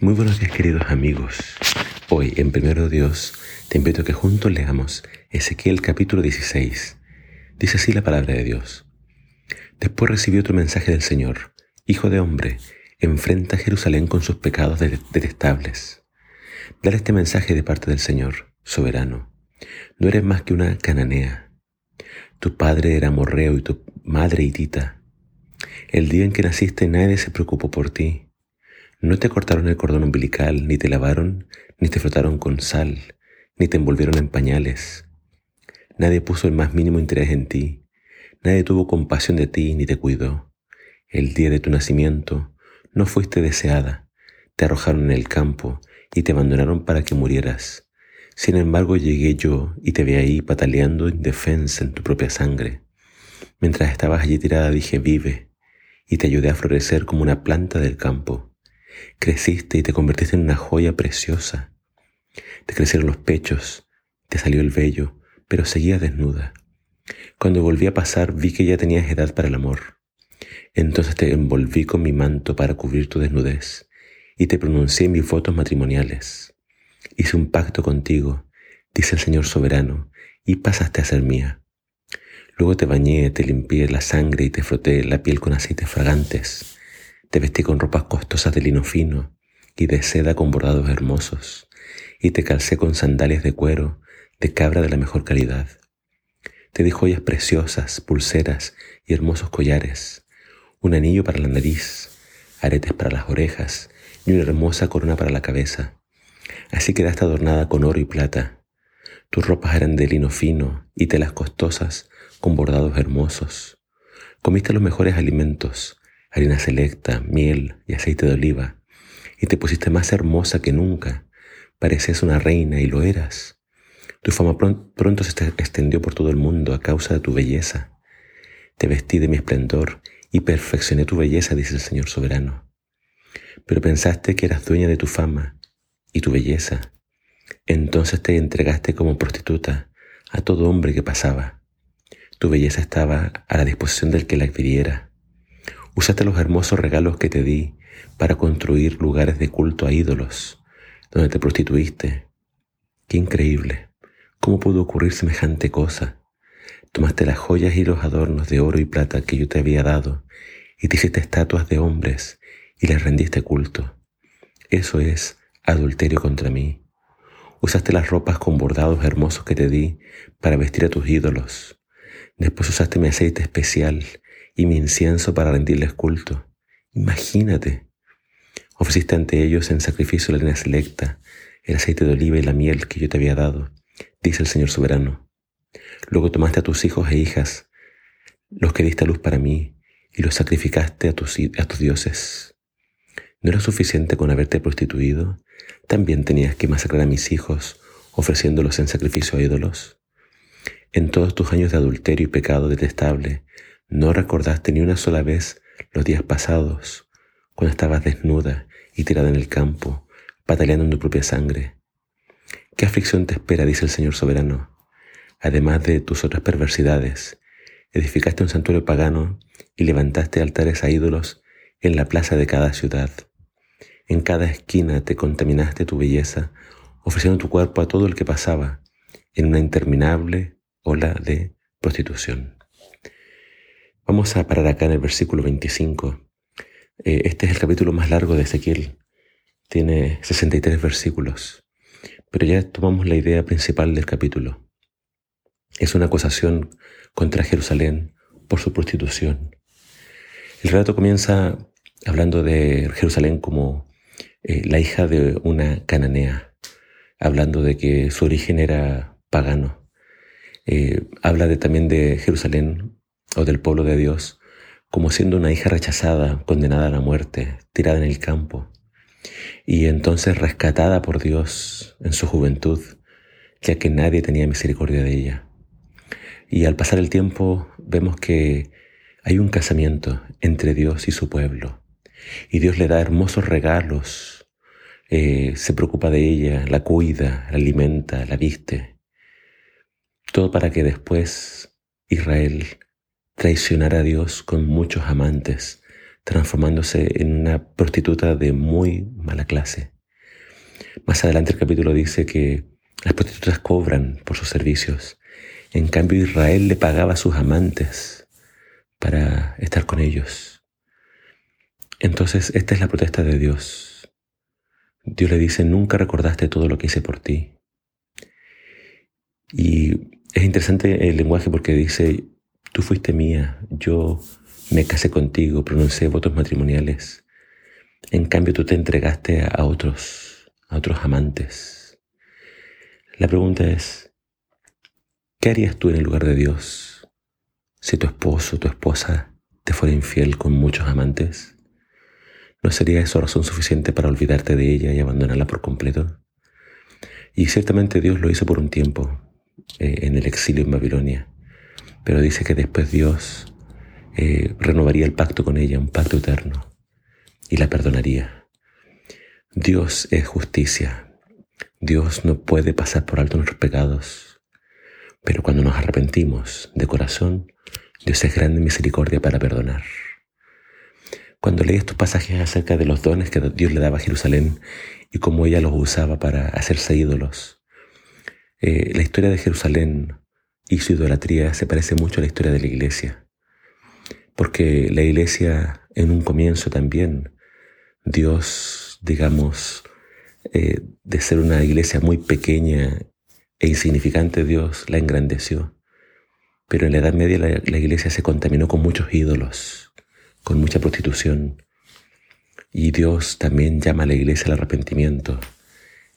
Muy buenos días queridos amigos. Hoy en Primero Dios te invito a que juntos leamos Ezequiel capítulo 16. Dice así la palabra de Dios. Después recibió otro mensaje del Señor. Hijo de hombre, enfrenta a Jerusalén con sus pecados detestables. Dale este mensaje de parte del Señor, soberano. No eres más que una cananea. Tu padre era morreo y tu madre hitita. El día en que naciste nadie se preocupó por ti no te cortaron el cordón umbilical, ni te lavaron, ni te frotaron con sal, ni te envolvieron en pañales. Nadie puso el más mínimo interés en ti, nadie tuvo compasión de ti, ni te cuidó. El día de tu nacimiento no fuiste deseada, te arrojaron en el campo y te abandonaron para que murieras. Sin embargo llegué yo y te vi ahí pataleando indefensa en tu propia sangre. Mientras estabas allí tirada dije vive, y te ayudé a florecer como una planta del campo. Creciste y te convertiste en una joya preciosa. Te crecieron los pechos, te salió el vello, pero seguías desnuda. Cuando volví a pasar vi que ya tenías edad para el amor. Entonces te envolví con mi manto para cubrir tu desnudez y te pronuncié mis votos matrimoniales. Hice un pacto contigo, dice el Señor soberano, y pasaste a ser mía. Luego te bañé, te limpié la sangre y te froté la piel con aceites fragantes. Te vestí con ropas costosas de lino fino y de seda con bordados hermosos, y te calcé con sandalias de cuero, de cabra de la mejor calidad. Te di joyas preciosas, pulseras y hermosos collares, un anillo para la nariz, aretes para las orejas y una hermosa corona para la cabeza. Así quedaste adornada con oro y plata. Tus ropas eran de lino fino y telas costosas con bordados hermosos. Comiste los mejores alimentos, harina selecta, miel y aceite de oliva, y te pusiste más hermosa que nunca. Parecías una reina y lo eras. Tu fama pronto se extendió por todo el mundo a causa de tu belleza. Te vestí de mi esplendor y perfeccioné tu belleza, dice el Señor soberano. Pero pensaste que eras dueña de tu fama y tu belleza. Entonces te entregaste como prostituta a todo hombre que pasaba. Tu belleza estaba a la disposición del que la pidiera. Usaste los hermosos regalos que te di para construir lugares de culto a ídolos, donde te prostituiste. Qué increíble. ¿Cómo pudo ocurrir semejante cosa? Tomaste las joyas y los adornos de oro y plata que yo te había dado y te hiciste estatuas de hombres y les rendiste culto. Eso es adulterio contra mí. Usaste las ropas con bordados hermosos que te di para vestir a tus ídolos. Después usaste mi aceite especial y mi incienso para rendirles culto. Imagínate. Ofreciste ante ellos en sacrificio la línea selecta, el aceite de oliva y la miel que yo te había dado, dice el Señor soberano. Luego tomaste a tus hijos e hijas, los que diste a luz para mí, y los sacrificaste tus, a tus dioses. ¿No era suficiente con haberte prostituido? También tenías que masacrar a mis hijos, ofreciéndolos en sacrificio a ídolos. En todos tus años de adulterio y pecado detestable, no recordaste ni una sola vez los días pasados, cuando estabas desnuda y tirada en el campo, bataleando en tu propia sangre. ¿Qué aflicción te espera? dice el Señor soberano. Además de tus otras perversidades, edificaste un santuario pagano y levantaste altares a ídolos en la plaza de cada ciudad. En cada esquina te contaminaste tu belleza, ofreciendo tu cuerpo a todo el que pasaba en una interminable ola de prostitución. Vamos a parar acá en el versículo 25. Eh, este es el capítulo más largo de Ezequiel. Tiene 63 versículos. Pero ya tomamos la idea principal del capítulo. Es una acusación contra Jerusalén por su prostitución. El relato comienza hablando de Jerusalén como eh, la hija de una cananea, hablando de que su origen era pagano. Eh, habla de, también de Jerusalén o del pueblo de Dios como siendo una hija rechazada, condenada a la muerte, tirada en el campo, y entonces rescatada por Dios en su juventud, ya que nadie tenía misericordia de ella. Y al pasar el tiempo vemos que hay un casamiento entre Dios y su pueblo, y Dios le da hermosos regalos, eh, se preocupa de ella, la cuida, la alimenta, la viste, todo para que después Israel traicionar a Dios con muchos amantes, transformándose en una prostituta de muy mala clase. Más adelante el capítulo dice que las prostitutas cobran por sus servicios. En cambio Israel le pagaba a sus amantes para estar con ellos. Entonces esta es la protesta de Dios. Dios le dice, nunca recordaste todo lo que hice por ti. Y es interesante el lenguaje porque dice, tú fuiste mía, yo me casé contigo, pronuncié votos matrimoniales. En cambio tú te entregaste a otros, a otros amantes. La pregunta es, ¿qué harías tú en el lugar de Dios si tu esposo o tu esposa te fuera infiel con muchos amantes? ¿No sería eso razón suficiente para olvidarte de ella y abandonarla por completo? Y ciertamente Dios lo hizo por un tiempo, eh, en el exilio en Babilonia, pero dice que después Dios eh, renovaría el pacto con ella, un pacto eterno, y la perdonaría. Dios es justicia. Dios no puede pasar por alto nuestros pecados, pero cuando nos arrepentimos de corazón, Dios es grande en misericordia para perdonar. Cuando leí estos pasajes acerca de los dones que Dios le daba a Jerusalén y cómo ella los usaba para hacerse ídolos, eh, la historia de Jerusalén y su idolatría se parece mucho a la historia de la iglesia, porque la iglesia en un comienzo también, Dios, digamos, eh, de ser una iglesia muy pequeña e insignificante, Dios la engrandeció. Pero en la Edad Media la, la iglesia se contaminó con muchos ídolos, con mucha prostitución. Y Dios también llama a la iglesia al arrepentimiento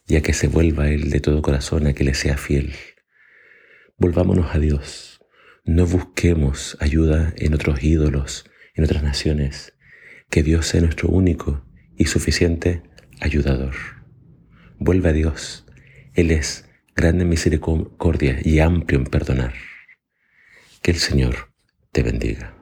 y a que se vuelva Él de todo corazón, a que le sea fiel. Volvámonos a Dios. No busquemos ayuda en otros ídolos, en otras naciones. Que Dios sea nuestro único y suficiente ayudador. Vuelve a Dios. Él es grande en misericordia y amplio en perdonar. Que el Señor te bendiga.